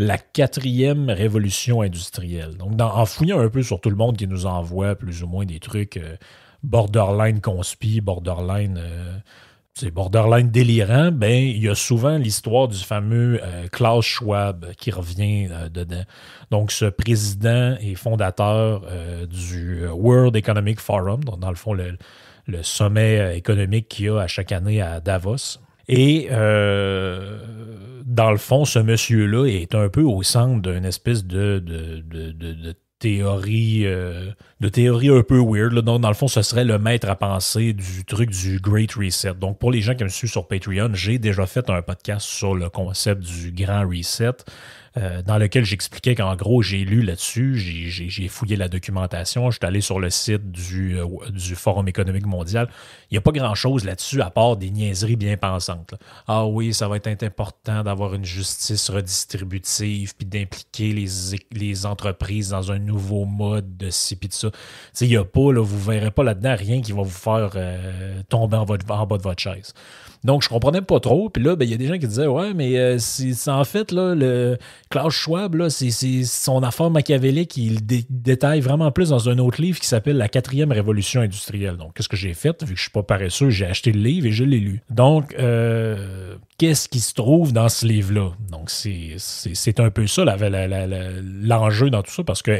la quatrième révolution industrielle. Donc, en fouillant un peu sur tout le monde qui nous envoie plus ou moins des trucs euh, borderline conspi, borderline, euh, borderline délirant, ben il y a souvent l'histoire du fameux euh, Klaus Schwab qui revient dedans. Donc, ce président et fondateur du World Economic Forum, dans le fond, le sommet économique qu'il y a à chaque année à Davos. Et euh, dans le fond, ce monsieur-là est un peu au centre d'une espèce de, de, théorie euh, de théorie un peu weird. Donc, dans le fond, ce serait le maître à penser du truc du Great Reset. Donc, pour les gens qui me suivent sur Patreon, j'ai déjà fait un podcast sur le concept du Grand Reset. Euh, dans lequel j'expliquais qu'en gros, j'ai lu là-dessus, j'ai fouillé la documentation, je suis allé sur le site du Forum économique mondial. Il n'y a pas grand-chose là-dessus à part des niaiseries bien pensantes. Ah oui, ça va être important d'avoir une justice redistributive, puis d'impliquer les, les entreprises dans un nouveau mode de ci, puis de ça. Il n'y a pas, là, vous ne verrez pas là-dedans rien qui va vous faire euh, tomber en, bas de votre chaise. Donc, je comprenais pas trop. Puis là, ben, il y a des gens qui disaient Ouais, mais euh, c'est en fait, là, le Klaus Schwab, c'est son affaire machiavélique. Il détaille vraiment plus dans un autre livre qui s'appelle La quatrième révolution industrielle. Donc, qu'est-ce que j'ai fait Vu que je suis pas paresseux, j'ai acheté le livre et je l'ai lu. Donc, euh, qu'est-ce qui se trouve dans ce livre-là? Donc, c'est un peu ça l'enjeu dans tout ça parce que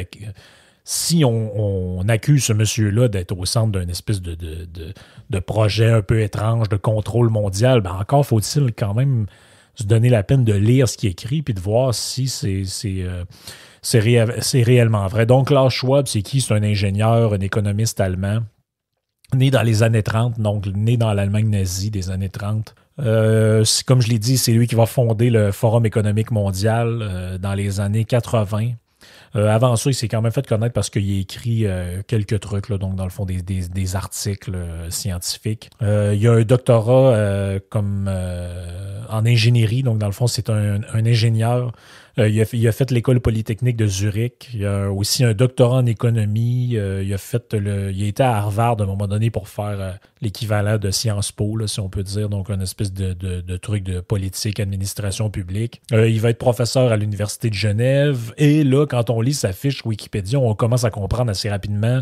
si on, accuse ce monsieur-là d'être au centre d'un espèce de, de, projet un peu étrange de contrôle mondial, ben encore faut-il quand même se donner la peine de lire ce qui est écrit puis de voir si c'est euh, c'est réellement vrai. Donc, Klaus Schwab, c'est qui? C'est un ingénieur, un économiste allemand, né dans les années 30, donc né dans l'Allemagne nazie des années 30. Euh, comme je l'ai dit, c'est lui qui va fonder le Forum économique mondial euh, dans les années 80. Euh, avant ça, il s'est quand même fait connaître parce qu'il a écrit euh, quelques trucs, là, donc dans le fond des, articles euh, scientifiques. il a un doctorat comme en ingénierie, donc dans le fond, c'est un, ingénieur euh, il, a, fait l'école polytechnique de Zurich. Il a aussi un doctorat en économie. Euh, il a fait le, il a été à Harvard à un moment donné pour faire euh, l'équivalent de Sciences Po, si on peut dire, donc une espèce de, truc de politique, administration publique. il va être professeur à l'Université de Genève. Et là, quand on lit sa fiche Wikipédia, on commence à comprendre assez rapidement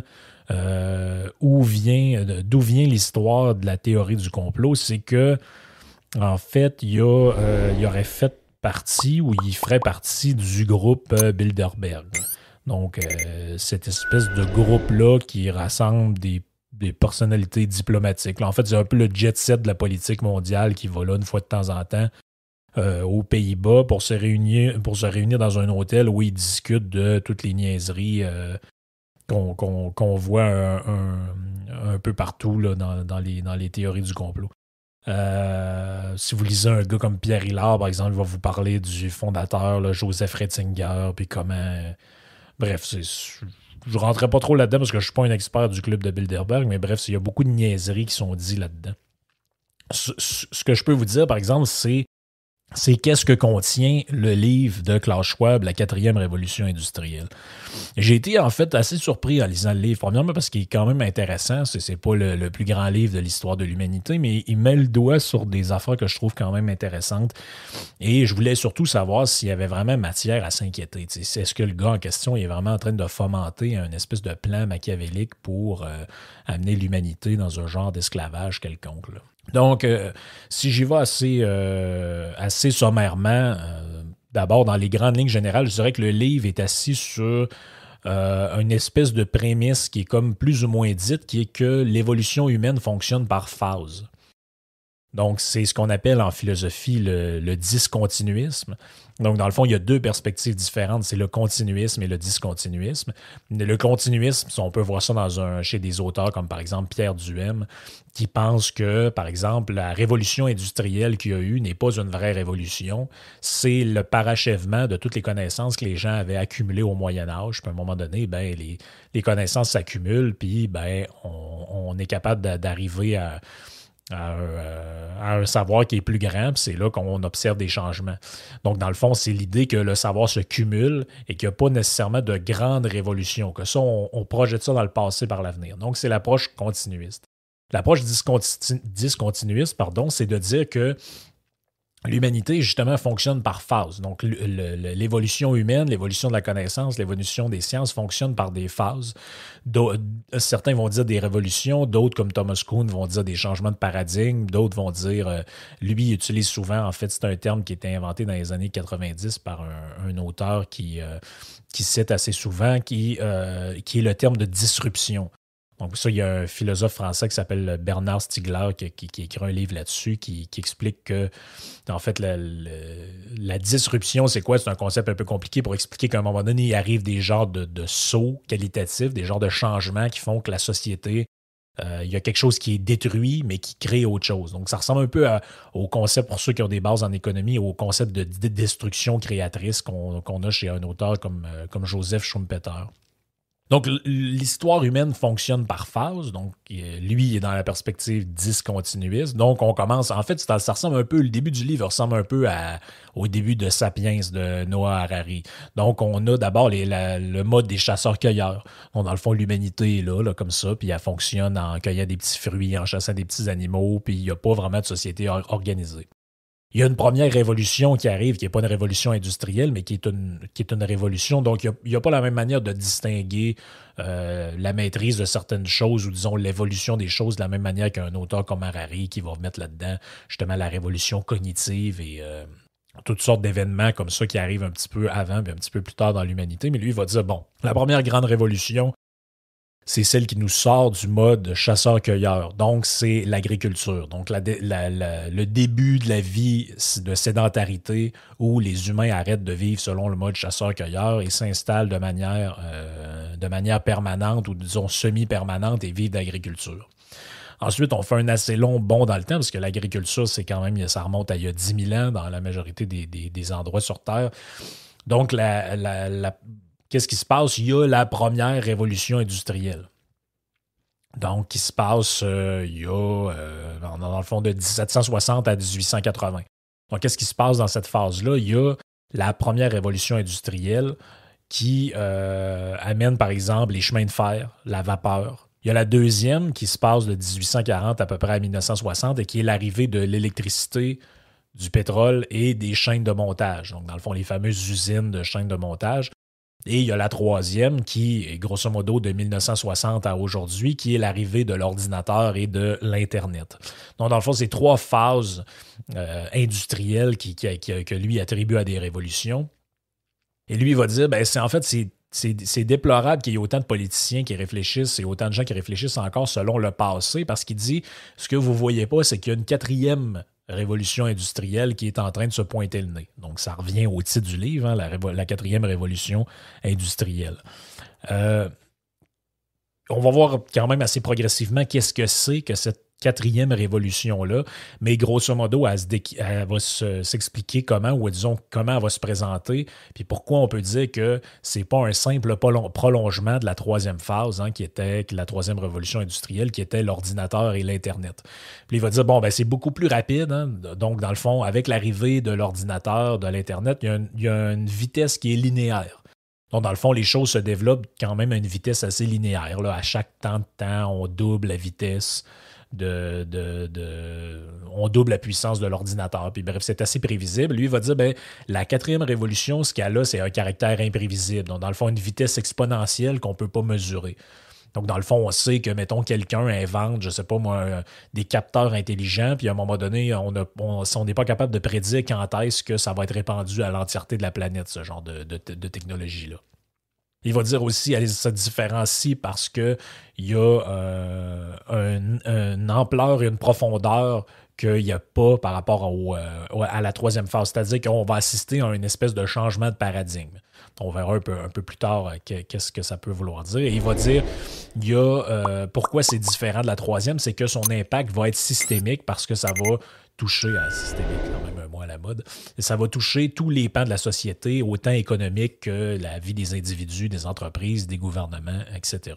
où vient, d'où vient l'histoire de la théorie du complot. C'est que, en fait, il, a, il aurait fait partie ou il ferait partie du groupe euh, Bilderberg. Donc, euh, cette espèce de groupe-là qui rassemble des, personnalités diplomatiques. en fait, c'est un peu le jet set de la politique mondiale qui va là une fois de temps en temps euh, aux Pays-Bas pour se réunir dans un hôtel où ils discutent de toutes les niaiseries qu'on voit un, peu partout dans les théories du complot. Euh, si vous lisez un gars comme Pierre Hillard, par exemple, il va vous parler du fondateur, Joseph Retzinger, puis comment. Bref, je ne rentrerai pas trop là-dedans parce que je ne suis pas un expert du club de Bilderberg, mais bref, il y a beaucoup de niaiseries qui sont dites là-dedans. ce, que je peux vous dire, par exemple, c'est c'est qu'est-ce que contient le livre de Klaus Schwab, La quatrième révolution industrielle? J'ai été en fait assez surpris en lisant le livre, premièrement parce qu'il est quand même intéressant, c'est, pas le, plus grand livre de l'histoire de l'humanité, mais il met le doigt sur des affaires que je trouve quand même intéressantes. Et je voulais surtout savoir s'il y avait vraiment matière à s'inquiéter. Est-ce que le gars en question est vraiment en train de fomenter un espèce de plan machiavélique pour euh, amener l'humanité dans un genre d'esclavage quelconque? Donc, euh, si j'y vais assez, euh, sommairement, euh, d'abord dans les grandes lignes générales, je dirais que le livre est assis sur une espèce de prémisse qui est comme plus ou moins dite, qui est que l'évolution humaine fonctionne par phase. Donc, c'est ce qu'on appelle en philosophie le, discontinuisme. Donc, dans le fond, il y a deux perspectives différentes, c'est le continuisme et le discontinuisme. Le continuisme, on peut voir ça dans un, chez des auteurs comme par exemple Pierre Duhem, qui pense que, par exemple, la révolution industrielle qu'il y a eu n'est pas une vraie révolution, c'est le parachèvement de toutes les connaissances que les gens avaient accumulées au Moyen Âge. Puis à un moment donné, ben, les, connaissances s'accumulent, puis ben, on est capable d'arriver à euh, à un, savoir qui est plus grand, c'est là qu'on observe des changements. Donc, dans le fond, c'est l'idée que le savoir se cumule et qu'il n'y a pas nécessairement de grandes révolutions, que ça, on, projette ça dans le passé par l'avenir. Donc, c'est l'approche continuiste. L'approche discontinuiste, pardon, c'est de dire que l'humanité, justement, fonctionne par phase. Donc, l'évolution humaine, l'évolution de la connaissance, l'évolution des sciences fonctionne par des phases. Certains vont dire des révolutions, d'autres, comme Thomas Kuhn, vont dire des changements de paradigme, d'autres vont dire, euh, lui, il utilise souvent, en fait, c'est un terme qui a été inventé dans les années 90 par un, auteur qui, euh, qui cite assez souvent, euh, qui est le terme de disruption. Donc, ça, il y a un philosophe français qui s'appelle Bernard Stiegler qui, écrit un livre là-dessus qui, explique que, en fait, la, disruption, c'est quoi? C'est un concept un peu compliqué pour expliquer qu'à un moment donné, il arrive des genres de, sauts qualitatifs, des genres de changements qui font que la société, euh, il y a quelque chose qui est détruit, mais qui crée autre chose. Donc, ça ressemble un peu au concept, pour ceux qui ont des bases en économie, au concept de, destruction créatrice qu'on a chez un auteur comme, euh, comme Joseph Schumpeter. Donc, l'histoire humaine fonctionne par phase. Donc, lui, il est dans la perspective discontinuiste. Donc, on commence. En fait, ça, ressemble un peu. Le début du livre ressemble un peu au début de Sapiens de Noah Harari. Donc, on a d'abord le mode des chasseurs-cueilleurs. dans le fond, l'humanité est là, là, comme ça, puis elle fonctionne en cueillant des petits fruits, en chassant des petits animaux, puis il n'y a pas vraiment de société organisée. Il y a une première révolution qui arrive, qui n'est pas une révolution industrielle, mais qui est une, révolution. Donc, il n'y a, pas la même manière de distinguer euh, la maîtrise de certaines choses ou, disons, l'évolution des choses de la même manière qu'un auteur comme Harari qui va mettre là-dedans justement la révolution cognitive et euh, toutes sortes d'événements comme ça qui arrivent un petit peu avant puis un petit peu plus tard dans l'humanité. Mais lui, il va dire, bon, la première grande révolution, c'est celle qui nous sort du mode chasseur-cueilleur. Donc, c'est l'agriculture. Donc, le début de la vie de sédentarité où les humains arrêtent de vivre selon le mode chasseur-cueilleur et s'installent de manière, euh, de manière permanente ou disons semi-permanente et vivent d'agriculture. Ensuite, on fait un assez long bond dans le temps, parce que l'agriculture, c'est quand même, ça remonte à il y a 10 000 ans dans la majorité des, endroits sur Terre. Donc, la, qu'est-ce qui se passe? Il y a la première révolution industrielle. Donc, qui se passe, euh, il y a, euh, dans le fond, de 1760 à 1880. Donc, qu'est-ce qui se passe dans cette phase-là? Il y a la première révolution industrielle qui euh, amène, par exemple, les chemins de fer, la vapeur. Il y a la deuxième qui se passe de 1840 à peu près à 1960 et qui est l'arrivée de l'électricité, du pétrole et des chaînes de montage. Donc, dans le fond, les fameuses usines de chaînes de montage et il y a la troisième qui est grosso modo de 1960 à aujourd'hui, qui est l'arrivée de l'ordinateur et de l'Internet. Donc, dans le fond, c'est trois phases euh, industrielles qui, que lui attribue à des révolutions. Et lui, il va dire, ben, c'est en fait, c'est déplorable qu'il y ait autant de politiciens qui réfléchissent et autant de gens qui réfléchissent encore selon le passé, parce qu'il dit, ce que vous ne voyez pas, c'est qu'il y a une quatrième révolution industrielle qui est en train de se pointer le nez. Donc, ça revient au titre du livre, hein, la, quatrième révolution industrielle. Euh, on va voir quand même assez progressivement qu'est-ce que c'est que cette quatrième révolution-là, mais grosso modo, elle, va s'expliquer comment, ou disons comment elle va se présenter, puis pourquoi on peut dire que c'est pas un simple prolongement de la troisième phase, hein, qui était la troisième révolution industrielle, qui était l'ordinateur et l'Internet. Puis il va dire, bon, ben, c'est beaucoup plus rapide, hein. donc dans le fond, avec l'arrivée de l'ordinateur, de l'Internet, il, y, a une vitesse qui est linéaire. Donc, dans le fond, les choses se développent quand même à une vitesse assez linéaire. Là. À chaque temps de temps, on double la vitesse on double la puissance de l'ordinateur. Puis bref, c'est assez prévisible. Lui, il va dire, ben, la quatrième révolution, ce qu'elle a, c'est un caractère imprévisible. Donc, dans le fond, une vitesse exponentielle qu'on ne peut pas mesurer. Donc, dans le fond, on sait que, mettons, quelqu'un invente, je ne sais pas moi, des capteurs intelligents, puis à un moment donné, on n'est pas capable de prédire quand est-ce que ça va être répandu à l'entièreté de la planète, ce genre de, de technologie-là. Il va dire aussi qu'elle se différencie parce qu'il y a euh, une ampleur et une profondeur qu'il n'y a pas par rapport euh, à la troisième phase. C'est-à-dire qu'on va assister à une espèce de changement de paradigme. On verra un peu, un plus tard euh, qu'est-ce que ça peut vouloir dire. Et il va dire il y a, pourquoi c'est différent de la troisième, c'est que son impact va être systémique parce que ça va toucher à systémique, quand même à la mode. Ça va toucher tous les pans de la société, autant économique que la vie des individus, des entreprises, des gouvernements, etc.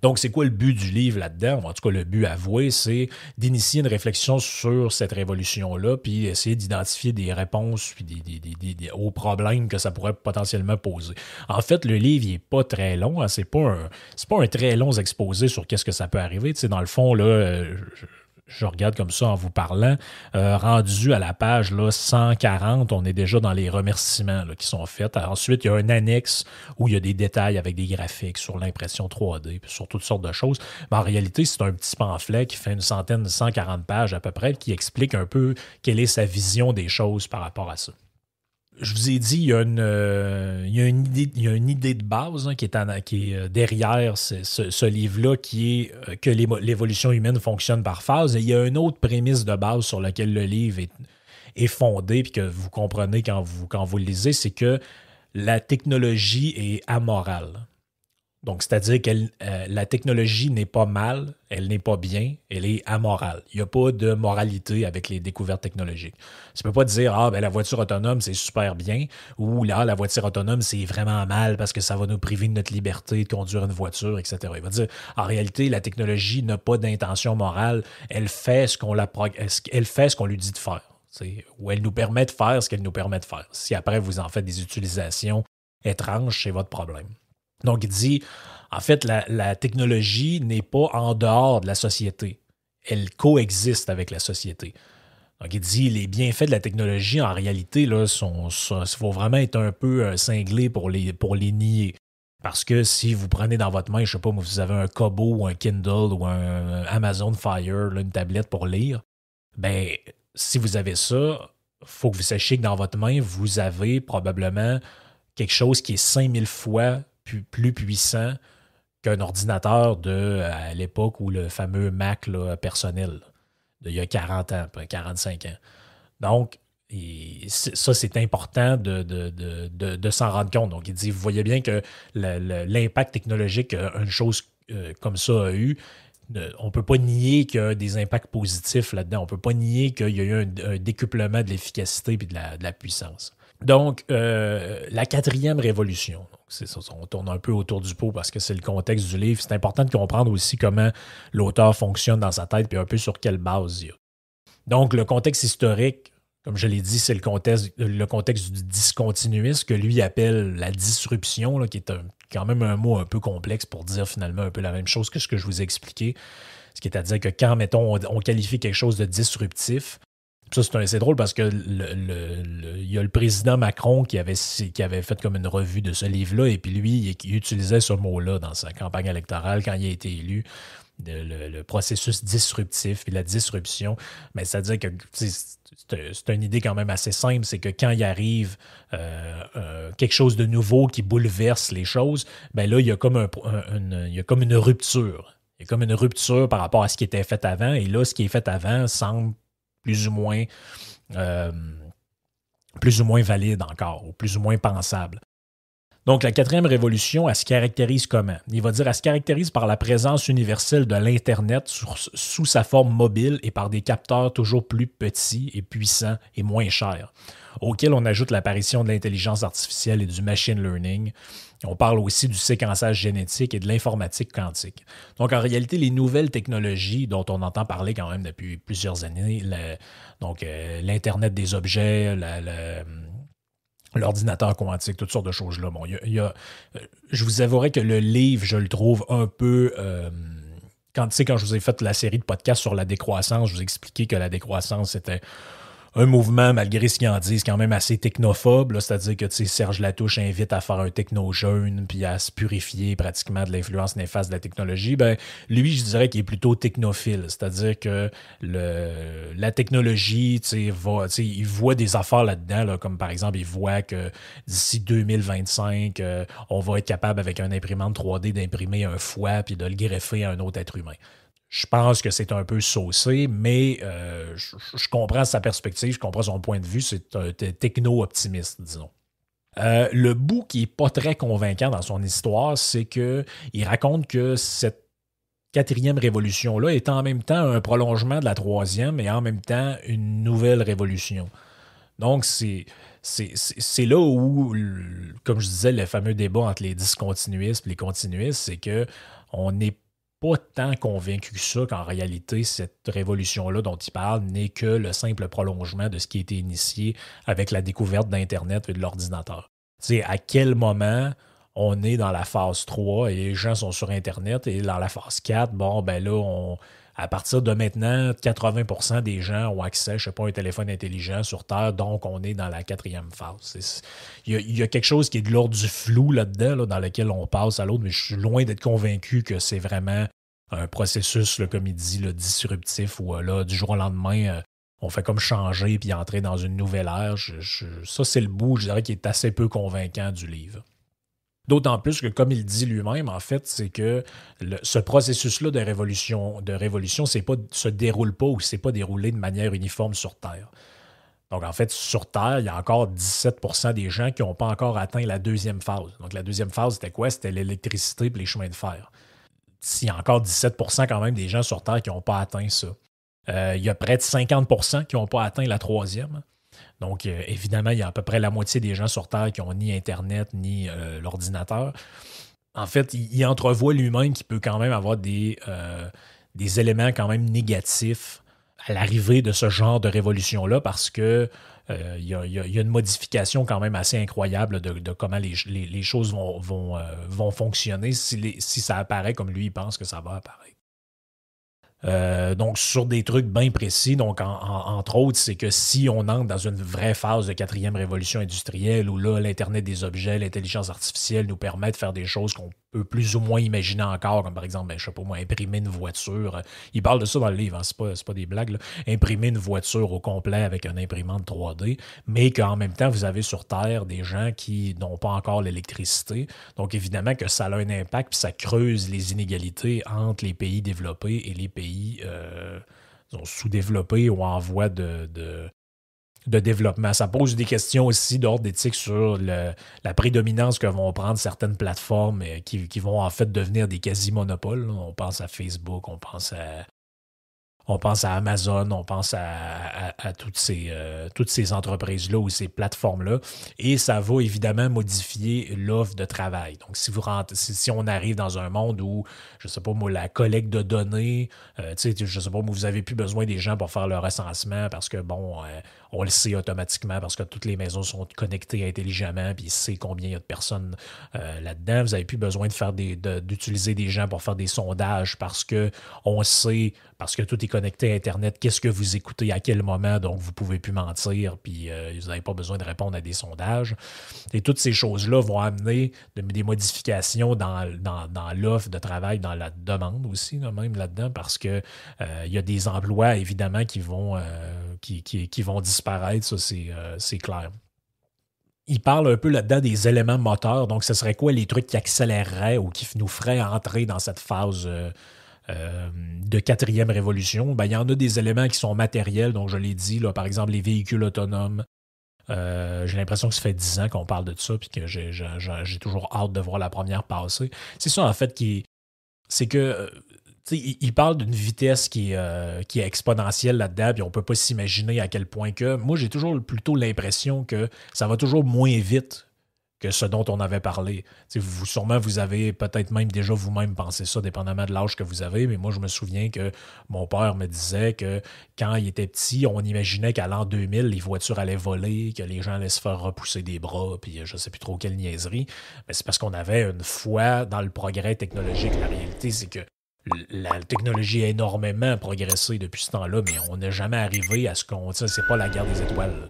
Donc, c'est quoi le but du livre là-dedans? En tout cas, le but avoué, c'est d'initier une réflexion sur cette révolution-là, puis essayer d'identifier des réponses aux problèmes que ça pourrait potentiellement poser. En fait, le livre, n'est pas très long. Hein, c'est pas, un, pas très long exposé sur qu'est-ce que ça peut arriver. Dans le fond, là, je regarde comme ça en vous parlant, euh, rendu à la page là, 140, on est déjà dans les remerciements qui sont faits. ensuite, il y a un annexe où il y a des détails avec des graphiques sur l'impression 3D, puis sur toutes sortes de choses. Mais en réalité, c'est un petit pamphlet qui fait une centaine de 140 pages à peu près, qui explique un peu quelle est sa vision des choses par rapport à ça je vous ai dit, il y a une, euh, une, idée, il y a une idée de base hein, qui, est euh, derrière ce, livre-là, qui est euh, que l'évolution humaine fonctionne par phase. Et il y a une autre prémisse de base sur laquelle le livre est, est fondé, puis que vous comprenez quand vous, quand vous le lisez, c'est que la technologie est amorale. Donc, c'est-à-dire que euh, la technologie n'est pas mal, elle n'est pas bien, elle est amorale. Il n'y a pas de moralité avec les découvertes technologiques. Tu ne peux pas dire, ah, ben, la voiture autonome, c'est super bien, ou là, la voiture autonome, c'est vraiment mal parce que ça va nous priver de notre liberté de conduire une voiture, etc. Il va dire, en réalité, la technologie n'a pas d'intention morale, elle fait ce qu'on elle fait ce qu'on lui dit de faire. Ou elle nous permet de faire ce qu'elle nous permet de faire. Si après vous en faites des utilisations étranges, c'est votre problème. Donc, il dit, en fait, la, technologie n'est pas en dehors de la société. Elle coexiste avec la société. Donc, il dit, les bienfaits de la technologie, en réalité, il faut vraiment être un peu euh, cinglé pour les, pour les nier. Parce que si vous prenez dans votre main, je sais pas, vous avez un Kobo ou un Kindle ou un Amazon Fire, une tablette pour lire, ben, si vous avez ça, faut que vous sachiez que dans votre main, vous avez probablement quelque chose qui est 5000 fois plus, puissant qu'un ordinateur de à l'époque où le fameux Mac personnel, il y a 40 ans, 45 ans. Donc, ça, c'est important de, de, s'en rendre compte. Donc, il dit, vous voyez bien que l'impact technologique qu'une chose euh, comme ça a eu, on ne peut pas nier qu'il y a des impacts positifs là-dedans. On ne peut pas nier qu'il y a eu un, décuplement de l'efficacité et de la, puissance. Donc, euh, la quatrième révolution, c'est ça, on tourne un peu autour du pot parce que c'est le contexte du livre. C'est important de comprendre aussi comment l'auteur fonctionne dans sa tête puis un peu sur quelle base il y a. Donc, le contexte historique, comme je l'ai dit, c'est le contexte, le contexte du discontinuisme que lui appelle la disruption, qui est quand même un mot un peu complexe pour dire finalement un peu la même chose que ce que je vous ai expliqué. Ce qui est à dire que quand, mettons, on qualifie quelque chose de disruptif, ça, c'est drôle parce que le, il y a le président Macron qui avait, qui avait fait comme une revue de ce livre-là, et puis lui, il, utilisait ce mot-là dans sa campagne électorale quand il a été élu. Le, processus disruptif et la disruption. Mais c'est-à-dire que c'est une idée quand même assez simple, c'est que quand il arrive euh, euh, quelque chose de nouveau qui bouleverse les choses, ben là, il y a comme, un, il y a comme une rupture. Il y a comme une rupture par rapport à ce qui était fait avant, et là, ce qui est fait avant semble plus ou moins, euh, plus ou moins valide encore, ou plus ou moins pensable. Donc, la quatrième révolution, elle se caractérise comment? Il va dire, elle se caractérise par la présence universelle de l'Internet sous sa forme mobile et par des capteurs toujours plus petits et puissants et moins chers, auxquels on ajoute l'apparition de l'intelligence artificielle et du machine learning, on parle aussi du séquençage génétique et de l'informatique quantique. Donc, en réalité, les nouvelles technologies dont on entend parler quand même depuis plusieurs années, donc euh, l'Internet des objets, l'ordinateur quantique, toutes sortes de choses-là. Bon, y a, euh, je vous avouerai que le livre, je le trouve un peu... Euh, quand, quand je vous ai fait la série de podcasts sur la décroissance, je vous ai que la décroissance, c'était un mouvement, malgré ce qu'ils en disent, quand même assez technophobe. C'est-à-dire que Serge Latouche invite à faire un techno-jeune puis à se purifier pratiquement de l'influence néfaste de la technologie. Ben, lui, je dirais qu'il est plutôt technophile. C'est-à-dire que la technologie, il voit des affaires là-dedans, comme par exemple, il voit que d'ici 2025, euh, on va être capable, avec un imprimante 3D, d'imprimer un foie puis de le greffer à un autre être humain. Je pense que c'est un peu saucé, mais euh, je, comprends sa perspective, je comprends son point de vue. C'est un techno-optimiste, disons. Euh, le bout qui n'est pas très convaincant dans son histoire, c'est qu'il raconte que cette quatrième révolution-là est en même temps un prolongement de la troisième et en même temps une nouvelle révolution. Donc, c'est, là où, comme je disais, le fameux débat entre les discontinuistes et les continuistes, c'est que on n'est pas tant convaincu que ça qu'en réalité, cette révolution-là dont il parle n'est que le simple prolongement de ce qui a été initié avec la découverte d'Internet et de l'ordinateur. C'est à quel moment on est dans la phase 3 et les gens sont sur Internet et dans la phase 4, bon, ben là, on, à partir de maintenant, 80% des gens ont accès, je sais pas, à un téléphone intelligent sur Terre, donc on est dans la quatrième phase. Il y, a quelque chose qui est de l'ordre du flou là-dedans, dans lequel on passe à l'autre, mais je suis loin d'être convaincu que c'est vraiment un processus, comme il dit, disruptif, où là, du jour au lendemain, euh, on fait comme changer puis entrer dans une nouvelle ère. ça, c'est le bout, je dirais, qui est assez peu convaincant du livre. D'autant plus que, comme il dit lui-même, en fait, c'est que ce processus-là de révolution, de se déroule pas ou c'est pas déroulé de manière uniforme sur Terre. Donc, en fait, sur Terre, il y a encore 17% des gens qui n'ont pas encore atteint la deuxième phase. Donc, la deuxième phase, c'était quoi? C'était l'électricité et les chemins de fer. Il y a encore 17% quand même des gens sur Terre qui n'ont pas atteint ça. Euh, il y a près de 50% qui n'ont pas atteint la troisième. Donc, euh, évidemment, il y a à peu près la moitié des gens sur Terre qui n'ont ni Internet ni euh, l'ordinateur. En fait, il, entrevoit lui-même qu'il peut quand même avoir des, des éléments quand même négatifs à l'arrivée de ce genre de révolution-là parce que il y, a, une modification quand même assez incroyable de, comment les, choses vont fonctionner si, si, ça apparaît comme lui il pense que ça va apparaître. Euh, donc, sur des trucs bien précis. Donc, entre autres, c'est que si on entre dans une vraie phase de quatrième révolution industrielle où là, l'Internet des objets, l'intelligence artificielle nous permet de faire des choses qu'on peut plus ou moins imaginer encore, comme par exemple, ben, je sais pas moi, imprimer une voiture. Il parle de ça dans le livre, hein, c'est pas, des blagues. Imprimer une voiture au complet avec un imprimante 3D, mais qu'en même temps, vous avez sur Terre des gens qui n'ont pas encore l'électricité. Donc, évidemment que ça a un impact, puis ça creuse les inégalités entre les pays développés et les pays euh, sous-développés ou en voie de développement. Ça pose des questions aussi d'ordre d'éthique sur la prédominance que vont prendre certaines plateformes euh, qui, vont en fait devenir des quasi-monopoles. On pense à Facebook, on pense à, on pense à Amazon, on pense à, toutes ces, euh, ces entreprises-là ou ces plateformes-là. Et ça va évidemment modifier l'offre de travail. Donc, si, vous rentrez, si, on arrive dans un monde où, je ne sais pas moi, la collecte de données, euh, je sais pas, vous n'avez plus besoin des gens pour faire le recensement parce que, bon, on le sait automatiquement parce que toutes les maisons sont connectées intelligemment, puis il sait combien il y a de personnes là-dedans. Vous n'avez plus besoin d'utiliser des gens pour faire des sondages parce que on sait, parce que tout est connecté à Internet, qu'est-ce que vous écoutez à quel moment, donc vous ne pouvez plus mentir, puis euh, vous n'avez pas besoin de répondre à des sondages. Et toutes ces choses-là vont amener des modifications dans, l'offre de travail, dans la demande aussi, même là-dedans, parce qu'il euh, il y a des emplois, évidemment, qui vont, euh, qui, vont disparaître, ça c'est clair il parle un peu là-dedans des éléments moteurs. Donc, ce serait quoi les trucs qui accéléreraient ou qui nous feraient entrer dans cette phase euh, de quatrième révolution, ben, il y en a des éléments qui sont matériels, donc je l'ai dit, là, par exemple les véhicules autonomes. Euh, j'ai l'impression que ça fait dix ans qu'on parle de ça, puis que j'ai, toujours hâte de voir la première passer. C'est ça, en fait, qui c'est que euh, il, parle d'une vitesse qui, qui est exponentielle là-dedans, puis on ne peut pas s'imaginer à quel point que. Moi, j'ai toujours plutôt l'impression que ça va toujours moins vite que ce dont on avait parlé. vous, sûrement, vous avez peut-être même déjà vous-même pensé ça, dépendamment de l'âge que vous avez, mais moi, je me souviens que mon père me disait que quand il était petit, on imaginait qu'à l'an 2000, les voitures allaient voler, que les gens allaient se faire repousser des bras, puis je ne sais plus trop quelle niaiserie. Mais c'est parce qu'on avait une foi dans le progrès technologique. La réalité, c'est que la technologie a énormément progressé depuis ce temps-là, mais on n'est jamais arrivé à ce qu'on... C'est pas la guerre des étoiles.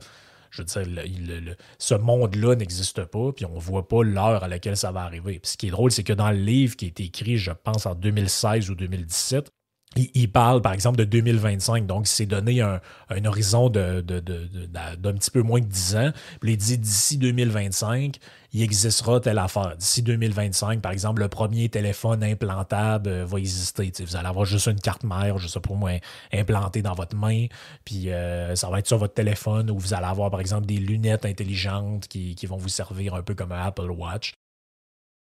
Je veux dire, ce monde-là n'existe pas, puis on voit pas l'heure à laquelle ça va arriver. Ce qui est drôle, c'est que dans le livre qui a été écrit, je pense, en 2016 ou 2017, il, parle, par exemple, de 2025. Donc, il s'est donné un, horizon d'un petit peu moins de 10 ans. Puis il dit d'ici 2025, il existera telle affaire. D'ici 2025, par exemple, le premier téléphone implantable euh, va exister. vous allez avoir juste une carte mère, je sais pas moi, implantée dans votre main. Puis euh, ça va être sur votre téléphone où vous allez avoir, par exemple, des lunettes intelligentes qui vont vous servir un peu comme un Apple Watch.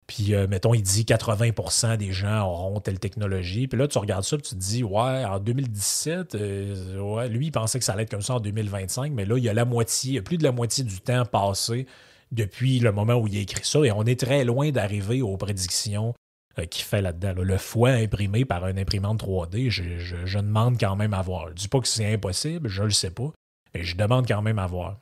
Puis, euh, mettons, il dit 80% des gens auront telle technologie. Puis là, tu regardes ça, puis tu te dis, ouais, en 2017, euh, ouais, lui, il pensait que ça allait être comme ça en 2025, mais là, il y a la moitié, plus de la moitié du temps passé depuis le moment où il a écrit ça, et on est très loin d'arriver aux prédictions euh, qu'il fait là-dedans. Le foie imprimé par une imprimante 3D, je, demande quand même à voir. Je dis pas que c'est impossible, je le sais pas, mais je demande quand même à voir.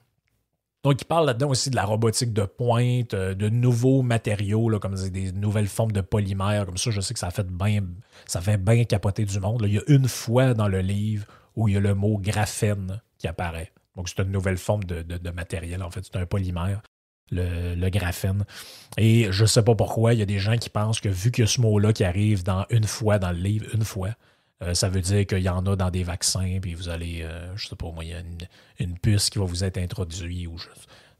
Donc, il parle là-dedans aussi de la robotique de pointe, de nouveaux matériaux, là, comme des nouvelles formes de polymères. Comme ça, je sais que ça fait bien, ça fait bien capoter du monde. il y a une fois dans le livre où il y a le mot graphène qui apparaît. Donc, c'est une nouvelle forme de, matériel. En fait, c'est un polymère, le, graphène. Et je ne sais pas pourquoi, il y a des gens qui pensent que vu qu'il y a ce mot-là qui arrive dans une fois dans le livre, une fois, euh, ça veut dire qu'il y en a dans des vaccins, puis vous allez, je euh, je sais pas moi, il y a une, puce qui va vous être introduite ou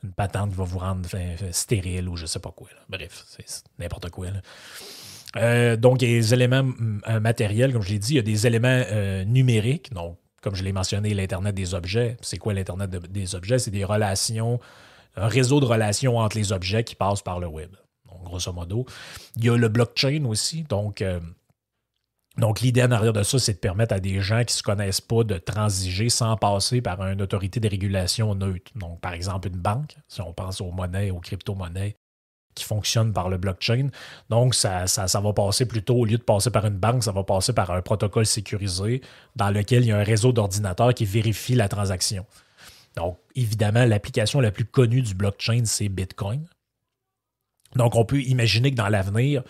une patente qui va vous rendre stérile ou je sais pas quoi. Bref, c'est n'importe quoi. Euh, donc, il y a des éléments matériels, comme je l'ai dit, il y a des éléments numériques, donc comme je l'ai mentionné, l'Internet des objets. C'est quoi l'Internet des objets? C'est des relations, un réseau de relations entre les objets qui passent par le web. Donc, grosso modo. Il y a le blockchain aussi. Donc, euh, donc l'idée en arrière de ça, c'est de permettre à des gens qui ne se connaissent pas de transiger sans passer par une autorité de régulation neutre. Donc, par exemple, une banque, si on pense aux monnaies, aux crypto-monnaies, qui fonctionne par le blockchain. Donc, ça, ça, va passer plutôt, au lieu de passer par une banque, ça va passer par un protocole sécurisé dans lequel il y a un réseau d'ordinateurs qui vérifie la transaction. Donc, évidemment, l'application la plus connue du blockchain, c'est Bitcoin. Donc, on peut imaginer que dans l'avenir,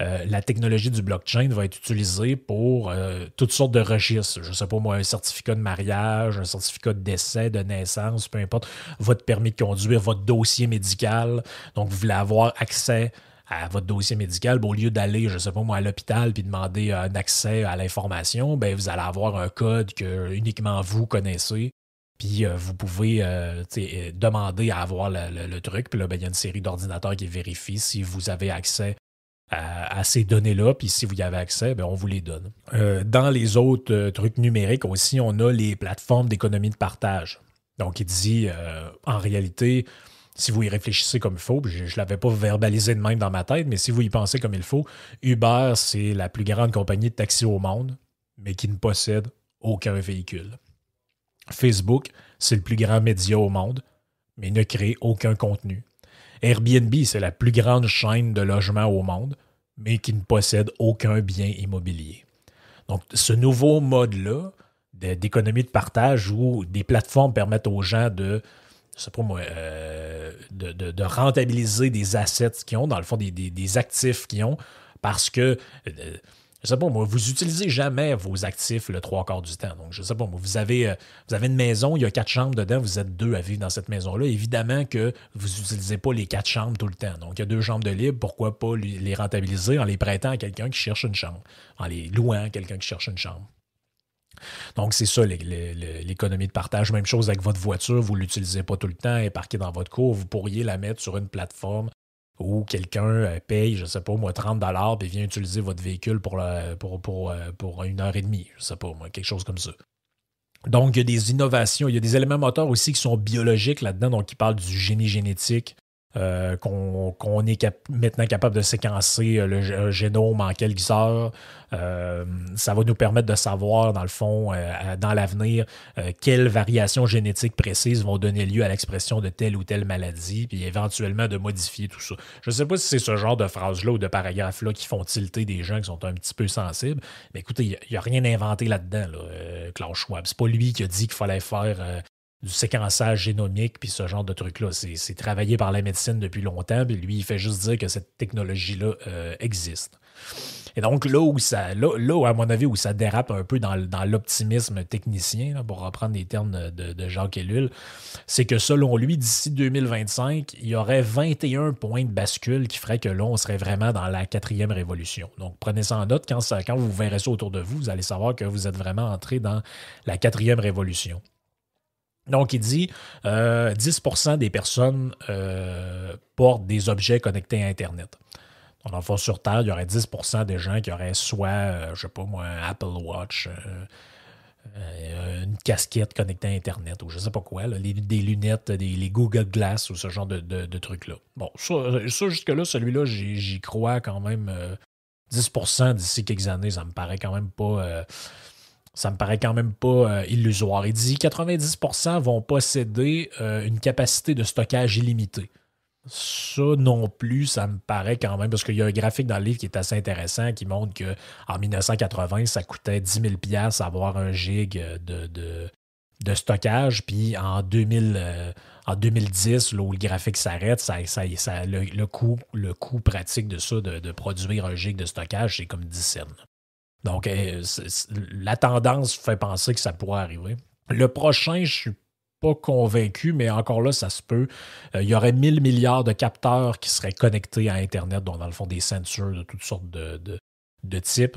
euh, la technologie du blockchain va être utilisée pour euh, toutes sortes de registres. Je ne sais pas moi, un certificat de mariage, un certificat de décès, de naissance, peu importe, votre permis de conduire, votre dossier médical. Donc, vous voulez avoir accès à votre dossier médical, au lieu d'aller, je ne sais pas moi, à l'hôpital puis demander un accès à l'information, ben, vous allez avoir un code que uniquement vous connaissez. Puis euh, vous pouvez demander à avoir le, truc. Puis là, ben, il y a une série d'ordinateurs qui vérifient si vous avez accès à, ces données-là, puis si vous y avez accès, bien, on vous les donne. Euh, dans les autres euh, trucs numériques aussi, on a les plateformes d'économie de partage. Donc, il dit, euh, en réalité, si vous y réfléchissez comme il faut, je ne l'avais pas verbalisé de même dans ma tête, mais si vous y pensez comme il faut, Uber, c'est la plus grande compagnie de taxi au monde, mais qui ne possède aucun véhicule. Facebook, c'est le plus grand média au monde, mais ne crée aucun contenu. Airbnb, c'est la plus grande chaîne de logement au monde, mais qui ne possède aucun bien immobilier. Donc, ce nouveau mode-là d'économie de partage où des plateformes permettent aux gens de, je sais pas moi, euh, de, rentabiliser des assets qu'ils ont, dans le fond, des, des actifs qu'ils ont, parce que euh, je sais pas, moi, vous utilisez jamais vos actifs le trois quarts du temps. Donc, je sais pas, moi, vous avez, euh, vous avez une maison, il y a quatre chambres dedans, vous êtes deux à vivre dans cette maison-là. Évidemment que vous n'utilisez pas les quatre chambres tout le temps. Donc, il y a deux chambres de libre, pourquoi pas les rentabiliser en les prêtant à quelqu'un qui cherche une chambre, en les louant à quelqu'un qui cherche une chambre. Donc, c'est ça l'économie de partage. Même chose avec votre voiture, vous ne l'utilisez pas tout le temps, elle est dans votre cour, vous pourriez la mettre sur une plateforme ou quelqu'un euh, paye, je ne sais pas, moi, 30 dollars et vient utiliser votre véhicule pour, euh, pour, une heure et demie, je ne sais pas, moi, quelque chose comme ça. Donc, il y a des innovations, il y a des éléments moteurs aussi qui sont biologiques là-dedans, donc qui parlent du génie génétique, euh, qu'on est maintenant capable de séquencer euh, le génome en quelques heures. Euh, ça va nous permettre de savoir, dans le fond, dans l'avenir, quelles variations génétiques précises vont donner lieu à l'expression de telle ou telle maladie, puis éventuellement de modifier tout ça. Je ne sais pas si c'est ce genre de phrase-là ou de paragraphe-là qui font tilter des gens qui sont un petit peu sensibles, mais écoutez, il n'y a, rien inventé là-dedans, là, Klaus Schwab. C'est pas lui qui a dit qu'il fallait faire du séquençage génomique, puis ce genre de truc-là. C'est travaillé par la médecine depuis longtemps, puis lui, il fait juste dire que cette technologie-là euh, existe. Et donc, là où là, à mon avis, où ça dérape un peu dans, l'optimisme technicien, pour reprendre les termes de, de Jacques Ellul, c'est que selon lui, d'ici 2025, il y aurait 21 points de bascule qui feraient que là, on serait vraiment dans la quatrième révolution. Donc, prenez ça en note. Quand, quand vous verrez ça autour de vous, vous allez savoir que vous êtes vraiment entré dans la quatrième révolution. Donc, il dit euh, 10% des personnes euh, portent des objets connectés à Internet. Donc, en sur Terre, il y aurait 10% des gens qui auraient soit, euh, je ne sais pas moi, un Apple Watch, euh, une casquette connectée à Internet ou je ne sais pas quoi, des lunettes, des, les Google Glass ou ce genre de, trucs-là. Bon, ça, ça jusque-là, celui-là, j'y crois quand même 10% d'ici quelques années, ça me paraît quand même pas ça me paraît quand même pas euh, illusoire. Il dit 90% vont posséder euh, une capacité de stockage illimitée. Ça non plus, ça me paraît quand même, parce qu'il y a un graphique dans le livre qui est assez intéressant qui montre qu'en 1980, ça coûtait 10 000 avoir un gig de, de, stockage, puis en, 2000, euh, en 2010, là, où le graphique s'arrête, ça, ça, ça, le, coût, le coût pratique de ça, de, produire un gig de stockage, c'est comme 10 cents. Donc, euh, la tendance fait penser que ça pourrait arriver. Le prochain, je suis pas convaincu, mais encore là, ça se peut. Euh, il y aurait 1000 milliards de capteurs qui seraient connectés à Internet, dont dans le fond des sensors de toutes sortes de, types.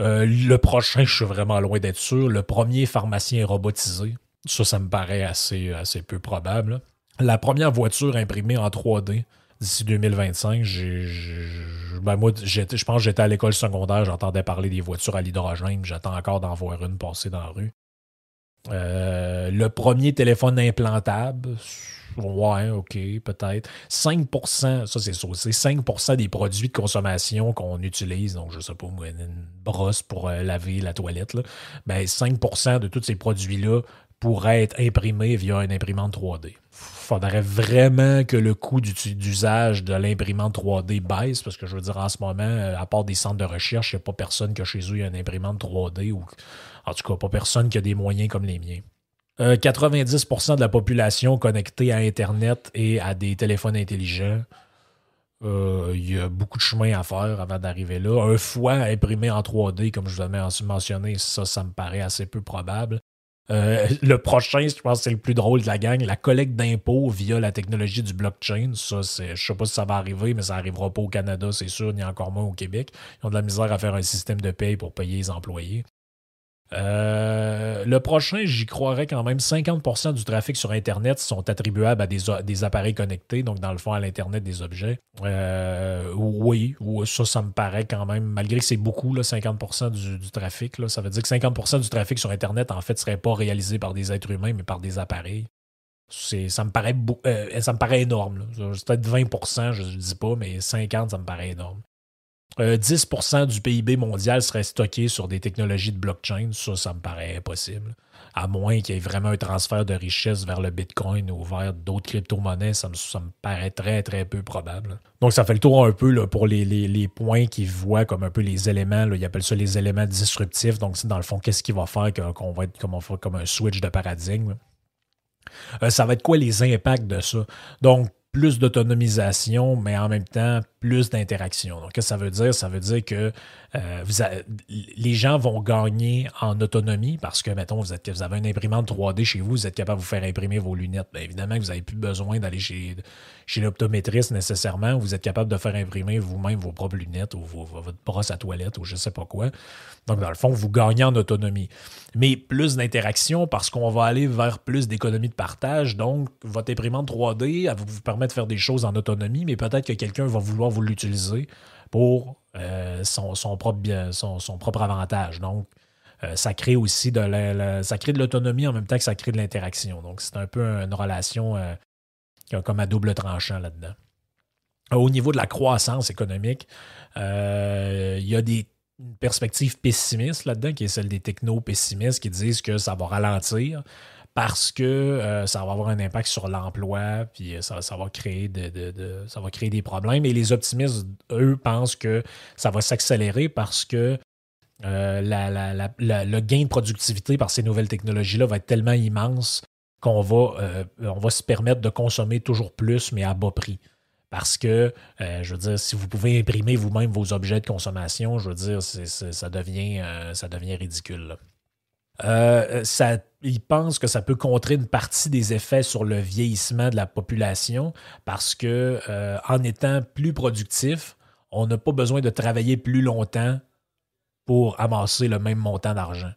Euh, le prochain, je suis vraiment loin d'être sûr. Le premier pharmacien robotisé. Ça, ça me paraît assez, assez peu probable. La première voiture imprimée en 3D d'ici 2025, ben moi, je pense que j'étais à l'école secondaire, j'entendais parler des voitures à l'hydrogène, j'attends encore d'en voir une passer dans la rue. Euh, le premier téléphone implantable, ouais, ok, peut-être. 5%, ça c'est ça, c'est 5% des produits de consommation qu'on utilise, donc je sais pas, une brosse pour euh, laver la toilette, ben 5% de tous ces produits-là pourrait être imprimé via une imprimante 3D. Faudrait vraiment que le coût d'usage de l'imprimante 3D baisse, parce que je veux dire, en ce moment, euh, à part des centres de recherche, il n'y a pas personne qui a chez eux une imprimante 3D, ou en tout cas, pas personne qui a des moyens comme les miens. 90% euh, de la population connectée à Internet et à des téléphones intelligents. Euh, il y a beaucoup de chemin à faire avant d'arriver là. Un foie imprimé en 3D, comme je vous avais mentionné, ça, ça me paraît assez peu probable. Euh, le prochain, je pense que c'est le plus drôle de la gang, la collecte d'impôts via la technologie du blockchain. Ça, c'est, je sais pas si ça va arriver, mais ça n'arrivera pas au Canada, c'est sûr, ni encore moins au Québec. Ils ont de la misère à faire un système de paye pour payer les employés. Euh, le prochain, j'y croirais quand même 50% du trafic sur Internet sont attribuables à des, appareils connectés, donc dans le fond à l'Internet des objets. Euh, oui, ça, ça me paraît quand même, malgré que c'est beaucoup, là, 50% du, trafic, là, ça veut dire que 50% du trafic sur Internet, en fait, ne serait pas réalisé par des êtres humains, mais par des appareils. Ça me, paraît euh, ça me paraît énorme. Peut-être 20%, je ne dis pas, mais 50%, ça me paraît énorme. 10% euh, du PIB mondial serait stocké sur des technologies de blockchain. Ça, ça me paraît impossible. À moins qu'il y ait vraiment un transfert de richesse vers le Bitcoin ou vers d'autres crypto-monnaies, ça me, paraît très, très peu probable. Donc, ça fait le tour un peu pour les, points qu'ils voient comme un peu les éléments. Ils appellent ça les éléments disruptifs. Donc, dans le fond, qu'est-ce qui va faire qu'on va être comme, comme un switch de paradigme. Euh, ça va être quoi les impacts de ça? Donc, plus d'autonomisation, mais en même temps plus d'interaction. Donc, que ça veut dire? Ça veut dire que euh, les gens vont gagner en autonomie parce que, mettons, vous avez une imprimante 3D chez vous, vous êtes capable de vous faire imprimer vos lunettes. Bien évidemment que vous n'avez plus besoin d'aller chez, chez l'optométriste nécessairement. Vous êtes capable de faire imprimer vous-même vos propres lunettes ou votre brosse à toilette ou je ne sais pas quoi. Donc, dans le fond, vous gagnez en autonomie. Mais plus d'interaction parce qu'on va aller vers plus d'économie de partage. Donc, votre imprimante 3D, elle va vous permettre de faire des choses en autonomie, mais peut-être que quelqu'un va vouloir vous l'utiliser pour euh, son, propre, son, propre avantage. Donc, euh, ça crée aussi de ça crée de l'autonomie en même temps que ça crée de l'interaction. Donc, c'est un peu une relation euh, comme à double tranchant là-dedans. Au niveau de la croissance économique, il y a des perspectives pessimistes là-dedans, qui est celle des techno-pessimistes qui disent que ça va ralentir parce que euh, ça va avoir un impact sur l'emploi, puis euh, ça, va créer des problèmes. Et les optimistes, eux, pensent que ça va s'accélérer parce que euh, le gain de productivité par ces nouvelles technologies-là va être tellement immense qu'on va, se permettre de consommer toujours plus, mais à bas prix. Parce que, je veux dire, si vous pouvez imprimer vous-même vos objets de consommation, je veux dire, ça devient ridicule. Euh, ils pensent que ça peut contrer une partie des effets sur le vieillissement de la population parce que euh, en étant plus productif, on n'a pas besoin de travailler plus longtemps pour amasser le même montant d'argent.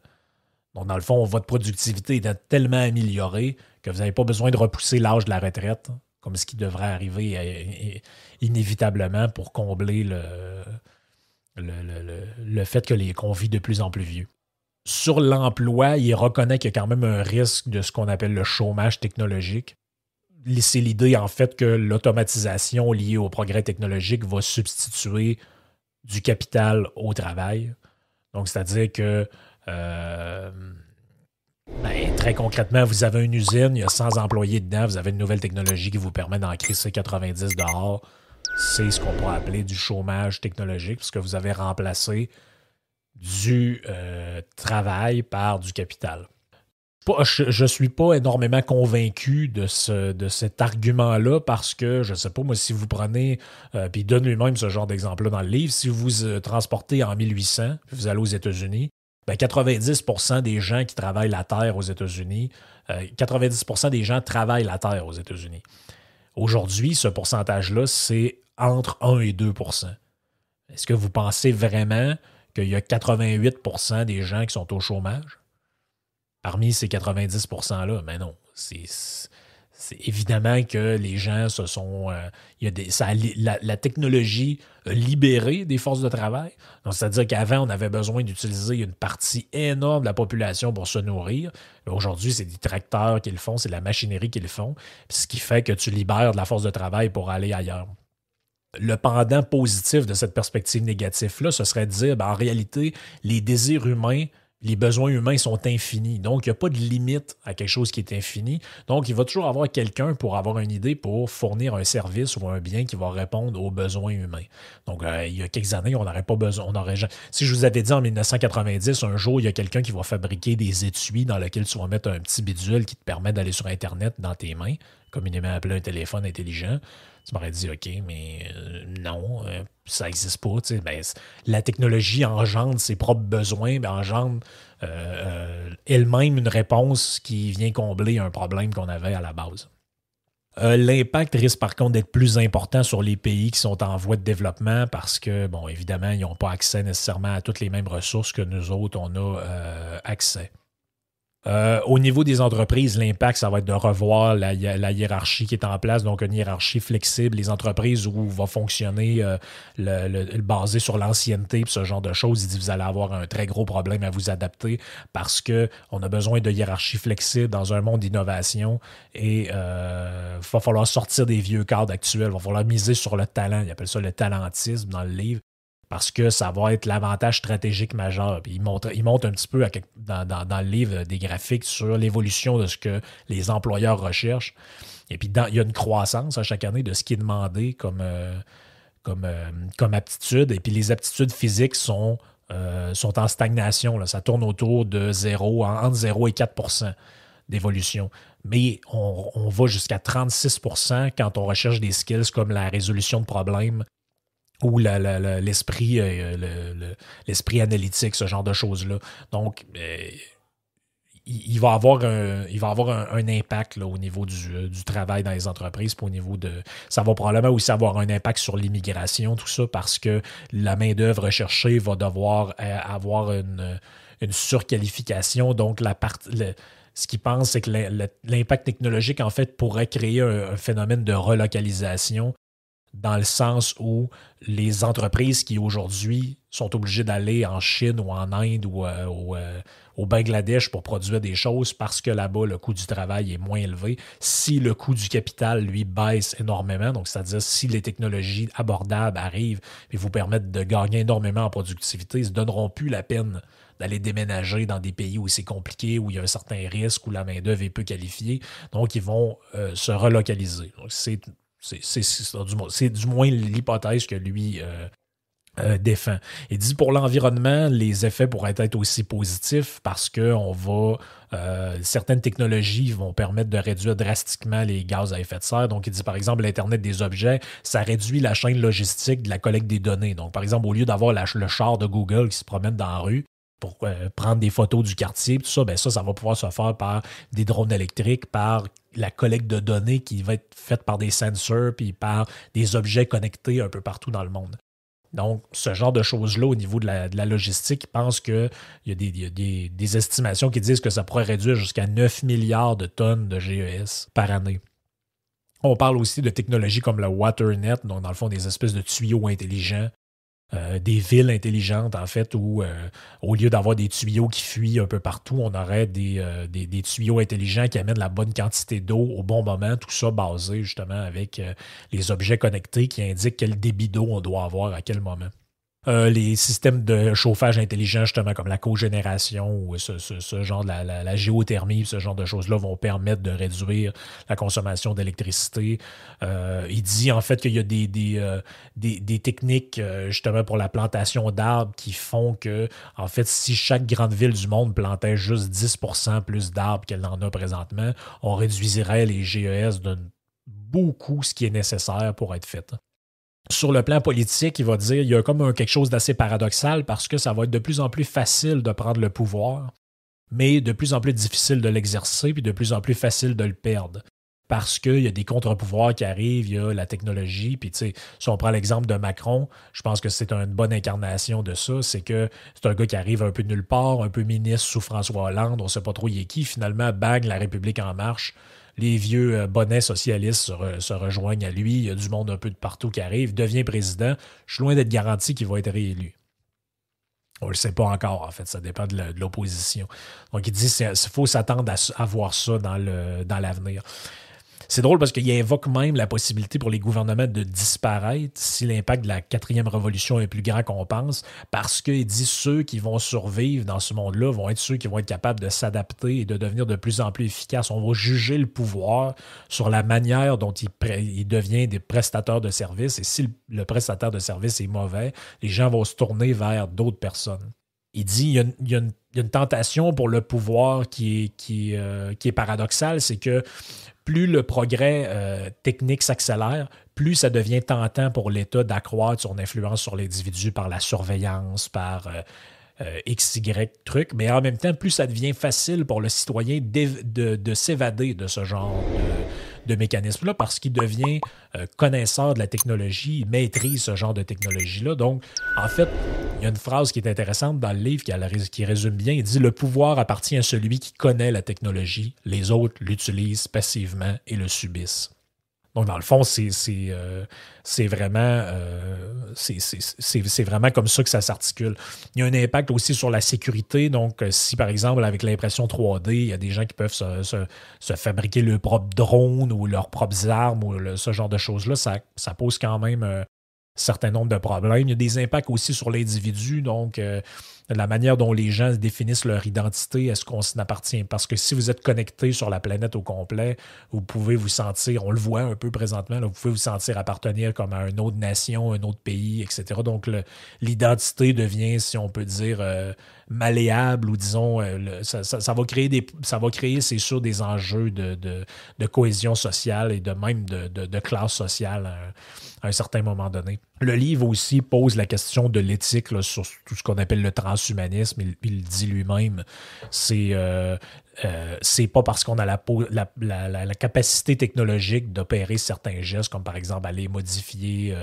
Donc, dans le fond, votre productivité est tellement améliorée que vous n'avez pas besoin de repousser l'âge de la retraite, comme ce qui devrait arriver euh, inévitablement pour combler le, le, fait que les, qu'on vit de plus en plus vieux sur l'emploi, il reconnaît qu'il y a quand même un risque de ce qu'on appelle le chômage technologique. C'est l'idée, en fait, que l'automatisation liée au progrès technologique va substituer du capital au travail. Donc, c'est-à-dire que, euh, ben, très concrètement, vous avez une usine, il y a 100 employés dedans, vous avez une nouvelle technologie qui vous permet d'en crisser 90 dehors. C'est ce qu'on pourrait appeler du chômage technologique, puisque vous avez remplacé du euh, travail par du capital. je ne suis pas énormément convaincu de, ce, de cet argument-là parce que, je ne sais pas, moi, si vous prenez, euh, puis donne lui-même ce genre d'exemple-là dans le livre, si vous euh, transportez en 1800, puis vous allez aux États-Unis, ben 90% des gens qui travaillent la terre aux États-Unis, 90% euh, des gens travaillent la terre aux États-Unis. Aujourd'hui, ce pourcentage-là, c'est entre 1 et 2% Est-ce que vous pensez vraiment qu'il y a 88% des gens qui sont au chômage? Parmi ces 90 %-là, mais non. C'est évidemment que les gens se sont. Euh, des, la, technologie a libéré des forces de travail. C'est-à-dire qu'avant, on avait besoin d'utiliser une partie énorme de la population pour se nourrir. Aujourd'hui, c'est des tracteurs qui le font, c'est la machinerie qui le font, ce qui fait que tu libères de la force de travail pour aller ailleurs le pendant positif de cette perspective négative-là, ce serait de dire, ben, en réalité, les désirs humains, les besoins humains sont infinis. Donc, il n'y a pas de limite à quelque chose qui est infini. Donc, il va toujours avoir quelqu'un pour avoir une idée pour fournir un service ou un bien qui va répondre aux besoins humains. Donc, euh, il y a quelques années, on n'aurait pas besoin. On aurait, si je vous avais dit en 1990, un jour, il y a quelqu'un qui va fabriquer des étuis dans lesquels tu vas mettre un petit bidule qui te permet d'aller sur Internet dans tes mains, communément appelé un téléphone intelligent tu m'aurais dit, OK, mais euh, non, euh, ça n'existe pas. Ben, la technologie engendre ses propres besoins, ben, engendre euh, elle-même une réponse qui vient combler un problème qu'on avait à la base. L'impact risque par contre d'être plus important sur les pays qui sont en voie de développement parce que, bon, évidemment, ils n'ont pas accès nécessairement à toutes les mêmes ressources que nous autres, on a accès. Euh, au niveau des entreprises, l'impact, ça va être de revoir la, hiérarchie qui est en place, donc une hiérarchie flexible, les entreprises où va fonctionner euh, le, basé sur l'ancienneté, ce genre de choses. Il dit vous allez avoir un très gros problème à vous adapter parce qu'on a besoin de hiérarchie flexible dans un monde d'innovation et il euh, va falloir sortir des vieux cadres actuels, il va falloir miser sur le talent. Il appelle ça le talentisme dans le livre parce que ça va être l'avantage stratégique majeur. Il, montre, un petit peu dans, le livre des graphiques sur l'évolution de ce que les employeurs recherchent. Et puis il y a une croissance à chaque année de ce qui est demandé comme, euh, euh, comme aptitude. Et puis les aptitudes physiques sont, euh, sont en stagnation. Ça tourne autour de 0, entre 0 et 4% d'évolution. Mais on, on va jusqu'à 36% quand on recherche des skills comme la résolution de problèmes, ou l'esprit euh, l'esprit analytique, ce genre de choses-là. Donc, euh, il, va avoir un, avoir un, impact au niveau euh, du, travail dans les entreprises, au niveau de. Ça va probablement aussi avoir un impact sur l'immigration, tout ça, parce que la main-d'œuvre recherchée va devoir avoir une, surqualification. Donc, ce qu'il pense, c'est que l'impact technologique, en fait, pourrait créer un, phénomène de relocalisation dans le sens où les entreprises qui aujourd'hui sont obligées d'aller en Chine ou en Inde ou euh, euh, au, Bangladesh pour produire des choses parce que là-bas, le coût du travail est moins élevé. Si le coût du capital, lui, baisse énormément, donc c'est-à-dire si les technologies abordables arrivent et vous permettent de gagner énormément en productivité, ils ne donneront plus la peine d'aller déménager dans des pays où c'est compliqué, où il y a un certain risque, où la main-d'œuvre est peu qualifiée. Donc, ils vont euh, se relocaliser. C'est c'est du, moins l'hypothèse que lui euh, euh, défend. Il dit pour l'environnement, les effets pourraient être aussi positifs parce que euh, certaines technologies vont permettre de réduire drastiquement les gaz à effet de serre. Donc, il dit par exemple l'Internet des objets, ça réduit la chaîne logistique de la collecte des données. Donc, par exemple, au lieu d'avoir le char de Google qui se promène dans la rue, pour euh, prendre des photos du quartier, tout ça, ben ça, ça va pouvoir se faire par des drones électriques, par la collecte de données qui va être faite par des sensors, puis par des objets connectés un peu partout dans le monde. Donc, ce genre de choses-là, au niveau de la, logistique, ils pensent qu'il y a, des, des, estimations qui disent que ça pourrait réduire jusqu'à 9 milliards de tonnes de GES par année. On parle aussi de technologies comme le WaterNet, donc dans le fond des espèces de tuyaux intelligents euh, des villes intelligentes, en fait, où euh, au lieu d'avoir des tuyaux qui fuient un peu partout, on aurait euh, des, des, tuyaux intelligents qui amènent la bonne quantité d'eau au bon moment, tout ça basé justement avec les objets connectés qui indiquent quel débit d'eau on doit avoir à quel moment. Euh, les systèmes de chauffage intelligent, justement, comme la cogénération ou ce, genre de la, géothermie, ce genre de choses-là vont permettre de réduire la consommation d'électricité. Euh, il dit en fait qu'il y a des, euh, techniques justement pour la plantation d'arbres qui font que, en fait, si chaque grande ville du monde plantait juste 10% plus d'arbres qu'elle en a présentement, on réduirait les GES de beaucoup ce qui est nécessaire pour être fait sur le plan politique, il va dire il y a comme quelque chose d'assez paradoxal parce que ça va être de plus en plus facile de prendre le pouvoir, mais de plus en plus difficile de l'exercer, puis de plus en plus facile de le perdre. Parce qu'il y a des contre-pouvoirs qui arrivent, il y a la technologie, puis tu sais, si on prend l'exemple de Macron, je pense que c'est une bonne incarnation de ça, c'est que c'est un gars qui arrive un peu de nulle part, un peu ministre sous François Hollande, on sait pas trop il est qui, finalement, bang, la République en marche, les vieux euh, bonnets socialistes se, rejoignent à lui, il y a du monde un peu de partout qui arrive, devient président. Je suis loin d'être garanti qu'il va être réélu. On ne le sait pas encore, en fait, ça dépend de l'opposition. Donc, il dit qu'il faut s'attendre à, voir ça dans l'avenir. C'est drôle parce qu'il évoque même la possibilité pour les gouvernements de disparaître si l'impact de la quatrième révolution est plus grand qu'on pense, parce qu'il dit ceux qui vont survivre dans ce monde-là vont être ceux qui vont être capables de s'adapter et de devenir de plus en plus efficaces. On va juger le pouvoir sur la manière dont il, devient des prestateurs de services, et si le, prestataire de services est mauvais, les gens vont se tourner vers d'autres personnes. Il dit il y, a une, tentation pour le pouvoir qui est, qui, euh, qui est paradoxale, c'est que plus le progrès euh, technique s'accélère, plus ça devient tentant pour l'État d'accroître son influence sur l'individu par la surveillance, par euh, euh, X, Y truc, mais en même temps, plus ça devient facile pour le citoyen de, s'évader de ce genre de, mécanisme-là parce qu'il devient euh, connaisseur de la technologie, il maîtrise ce genre de technologie-là. Donc, en fait, il y a une phrase qui est intéressante dans le livre qui, qui résume bien. Il dit Le pouvoir appartient à celui qui connaît la technologie, les autres l'utilisent passivement et le subissent. Donc, dans le fond, c'est euh, vraiment, euh, c'est vraiment comme ça que ça s'articule. Il y a un impact aussi sur la sécurité. Donc, euh, si par exemple, avec l'impression 3D, il y a des gens qui peuvent se, fabriquer leur propre drone ou leurs propres armes ou ce genre de choses-là, ça, ça, pose quand même un certain nombre de problèmes. Il y a des impacts aussi sur l'individu. Donc, la manière dont les gens définissent leur identité, est-ce qu'on s'en appartient? Parce que si vous êtes connecté sur la planète au complet, vous pouvez vous sentir, on le voit un peu présentement, vous pouvez vous sentir appartenir comme à une autre nation, un autre pays, etc. Donc l'identité devient, si on peut dire, euh, malléable ou disons, euh, ça, va créer des, ça va créer, c'est sûr, des enjeux de, cohésion sociale et de même de, classe sociale à un, certain moment donné. Le livre aussi pose la question de l'éthique sur tout ce qu'on appelle le transhumanisme. Il, dit lui-même, c'est euh, euh, c'est pas parce qu'on a la, capacité technologique d'opérer certains gestes, comme par exemple aller modifier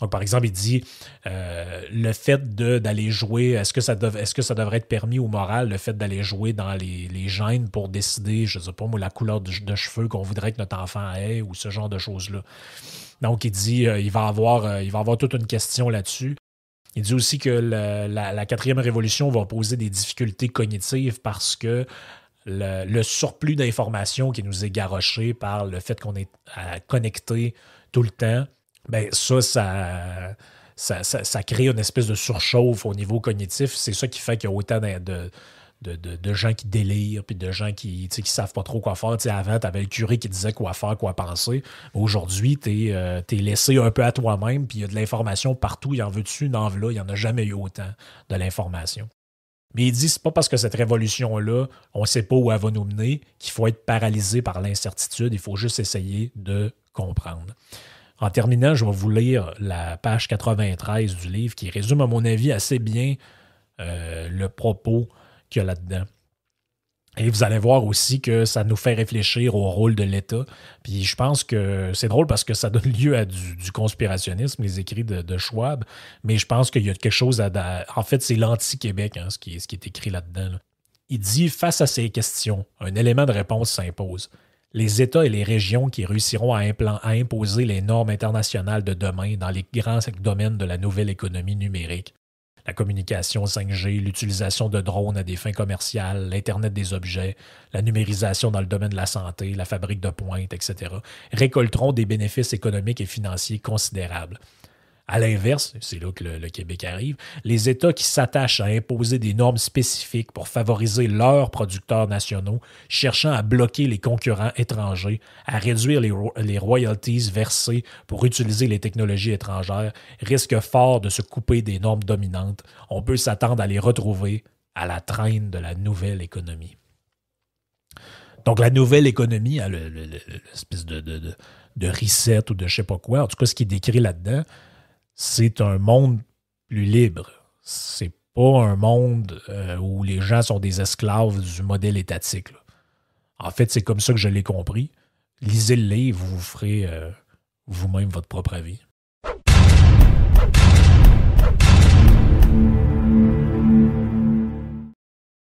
donc, par exemple, il dit euh, le fait d'aller jouer, est-ce que, ça est que ça devrait être permis ou moral, le fait d'aller jouer dans les, les, gènes pour décider, je ne sais pas moi, la couleur de, cheveux qu'on voudrait que notre enfant ait ou ce genre de choses-là. Donc, il dit euh, il, va avoir, euh, il va avoir toute une question là-dessus. Il dit aussi que la, quatrième révolution va poser des difficultés cognitives parce que le, surplus d'informations qui nous est garoché par le fait qu'on est connecté tout le temps ben ça, ça, ça, crée une espèce de surchauffe au niveau cognitif. C'est ça qui fait qu'il y a autant de, gens qui délirent, puis de gens qui ne savent pas trop quoi faire. avant, tu avais le curé qui disait quoi faire, quoi penser. Aujourd'hui, tu es, euh, laissé un peu à toi-même, puis il y a de l'information partout. Il en veut dessus, en là. Il n'y en a jamais eu autant de l'information. Mais il dit c'est pas parce que cette révolution-là, on ne sait pas où elle va nous mener, qu'il faut être paralysé par l'incertitude. Il faut juste essayer de comprendre. En terminant, je vais vous lire la page 93 du livre qui résume, à mon avis, assez bien euh, le propos qu'il y a là-dedans. Et vous allez voir aussi que ça nous fait réfléchir au rôle de l'État. Puis je pense que c'est drôle parce que ça donne lieu à du, conspirationnisme, les écrits de, Schwab. Mais je pense qu'il y a quelque chose à. en fait, c'est l'anti-Québec, hein, ce, qui, ce qui est écrit là-dedans. Il dit Face à ces questions, un élément de réponse s'impose les États et les régions qui réussiront à, imposer les normes internationales de demain dans les grands domaines de la nouvelle économie numérique. La communication 5G, l'utilisation de drones à des fins commerciales, l'Internet des objets, la numérisation dans le domaine de la santé, la fabrique de pointe, etc., récolteront des bénéfices économiques et financiers considérables. À l'inverse, c'est là que le, Québec arrive, les États qui s'attachent à imposer des normes spécifiques pour favoriser leurs producteurs nationaux, cherchant à bloquer les concurrents étrangers, à réduire les, royalties versées pour utiliser les technologies étrangères, risquent fort de se couper des normes dominantes. On peut s'attendre à les retrouver à la traîne de la nouvelle économie. Donc, la nouvelle économie, hein, l'espèce de, de, reset ou de je sais pas quoi, en tout cas, ce qui est décrit là-dedans, c'est un monde plus libre. C'est pas un monde euh, où les gens sont des esclaves du modèle étatique. En fait, c'est comme ça que je l'ai compris. Lisez le livre, vous ferez euh, vous-même votre propre avis.